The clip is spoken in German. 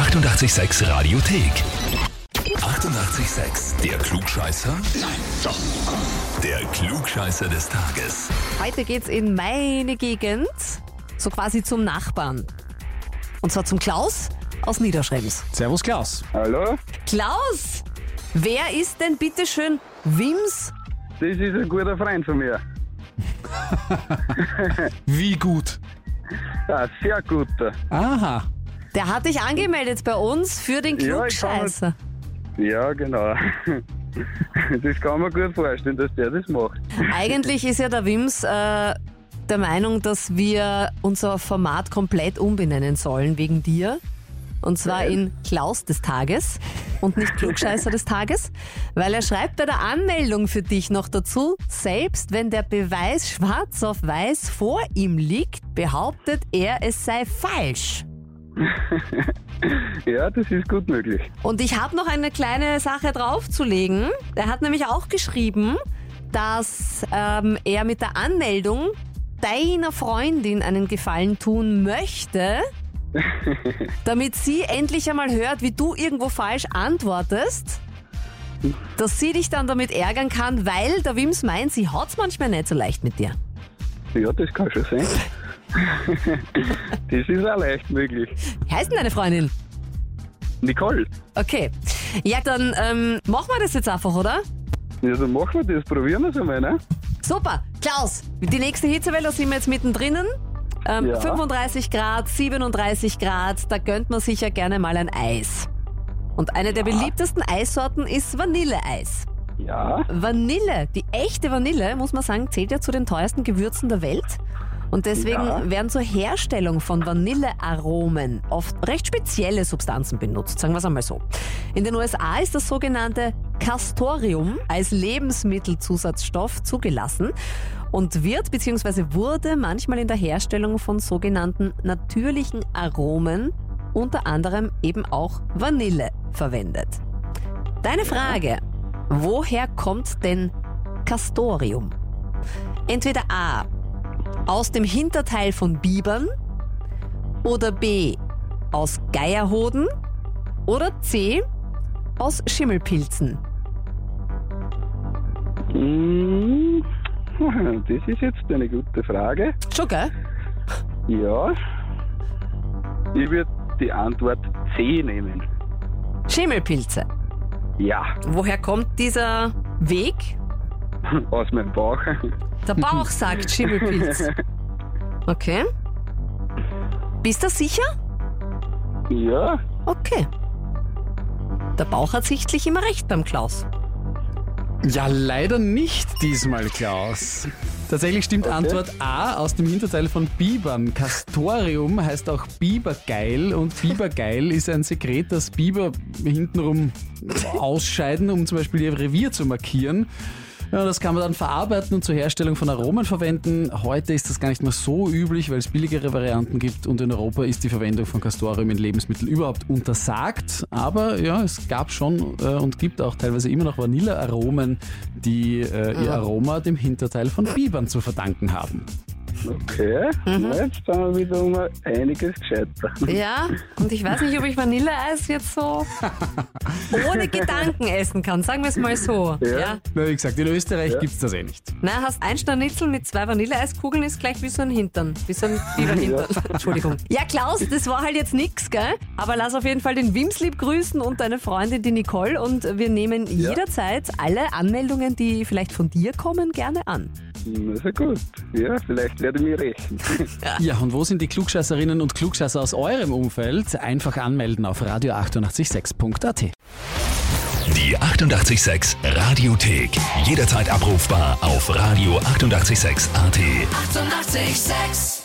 886 Radiothek. 88,6. Der Klugscheißer? Nein, doch. Der Klugscheißer des Tages. Heute geht's in meine Gegend, so quasi zum Nachbarn. Und zwar zum Klaus aus Niederschrems. Servus Klaus. Hallo, Klaus, wer ist denn bitteschön Wims? das ist ein guter Freund von mir. Wie gut. Ja, sehr guter. Aha. Der hat dich angemeldet bei uns für den Ja, ich kann Klugscheißer. Ja, genau. Das kann man gut vorstellen, dass der das macht. Eigentlich ist ja der Wims äh, der Meinung, dass wir unser Format komplett umbenennen sollen wegen dir. Und zwar in Klaus des Tages und nicht Klugscheißer des Tages, weil er schreibt bei der Anmeldung für dich noch dazu, selbst wenn der Beweis schwarz auf weiß vor ihm liegt, behauptet er, es sei falsch. Ja, das ist gut möglich. Und ich habe noch eine kleine Sache draufzulegen. Er hat nämlich auch geschrieben, dass ähm, er mit der Anmeldung deiner Freundin einen Gefallen tun möchte, damit sie endlich einmal hört, wie du irgendwo falsch antwortest. Dass sie dich dann damit ärgern kann, weil der Wims meint, sie hat's manchmal nicht so leicht mit dir. Ja, das kann schon sein. Das ist auch leicht möglich. Wie heißt denn deine Freundin? Nicole, Okay. Ja, dann ähm, machen wir das jetzt einfach, oder? ja, dann machen wir das, probieren wir es einmal, ne? Super, Klaus, die nächste Hitzewelle, da sind wir jetzt mittendrin. Ähm, Ja. 35 Grad, 37 Grad, da gönnt man sich ja gerne mal ein Eis. Und eine der beliebtesten Eissorten ist Vanilleeis. Ja, Vanille, die echte Vanille, muss man sagen, zählt ja zu den teuersten Gewürzen der Welt. Und deswegen Ja. werden zur Herstellung von Vanillearomen oft recht spezielle Substanzen benutzt, sagen wir es einmal so. In den USA ist das sogenannte Castorium als Lebensmittelzusatzstoff zugelassen und wird bzw. wurde manchmal in der Herstellung von sogenannten natürlichen Aromen, unter anderem eben auch Vanille, verwendet. Deine Frage, woher kommt denn Castorium? Entweder A, aus dem Hinterteil von Bibern oder B, aus Geierhoden oder C, aus Schimmelpilzen. Mm, das ist jetzt eine gute Frage. Schon, gell? Ja, ich würde die Antwort C nehmen. Schimmelpilze. Ja, Woher kommt dieser Weg? aus meinem Bauch. Der Bauch sagt Schimmelpilz. Okay. Bist du sicher? Ja, Okay. Der Bauch hat sichtlich immer recht beim Klaus. Ja, leider nicht diesmal, Klaus. Tatsächlich stimmt Antwort A aus dem Hinterteil von Bibern. Castorium heißt auch Bibergeil und Bibergeil ist ein Sekret, das Biber hintenrum ausscheiden, um zum Beispiel ihr Revier zu markieren. Ja, das kann man dann verarbeiten und zur Herstellung von Aromen verwenden. Heute ist das gar nicht mehr so üblich, weil es billigere Varianten gibt und in Europa ist die Verwendung von Castorium in Lebensmitteln überhaupt untersagt. Aber ja, es gab schon äh, und gibt auch teilweise immer noch Vanillearomen, die äh, ihr Aroma dem Hinterteil von Bibern zu verdanken haben. Okay. Na, Jetzt sind wir wieder um einiges gescheiter. Ja, und ich weiß nicht, ob ich Vanilleeis jetzt so ohne Gedanken essen kann, sagen wir es mal so. Ja. Na, wie gesagt, in Österreich gibt's das eh nicht. Na, hast ein Schnitzel mit zwei Vanilleeiskugeln ist gleich wie so ein Hintern. Wie so ein Biberhintern. Entschuldigung. Ja, Klaus, das war halt jetzt nix, gell? Aber lass auf jeden Fall den Wimslieb grüßen und deine Freundin, die Nicole. Und wir nehmen jederzeit alle Anmeldungen, die vielleicht von dir kommen, gerne an. Na, sehr gut. Ja, vielleicht werde ich mich rächen. Ja, und wo sind die Klugscheißerinnen und Klugscheißer aus eurem Umfeld? Einfach anmelden auf radio886.at. Die 88,6 Radiothek. Jederzeit abrufbar auf radio886.at. 88,6. Eighty-eight, sex.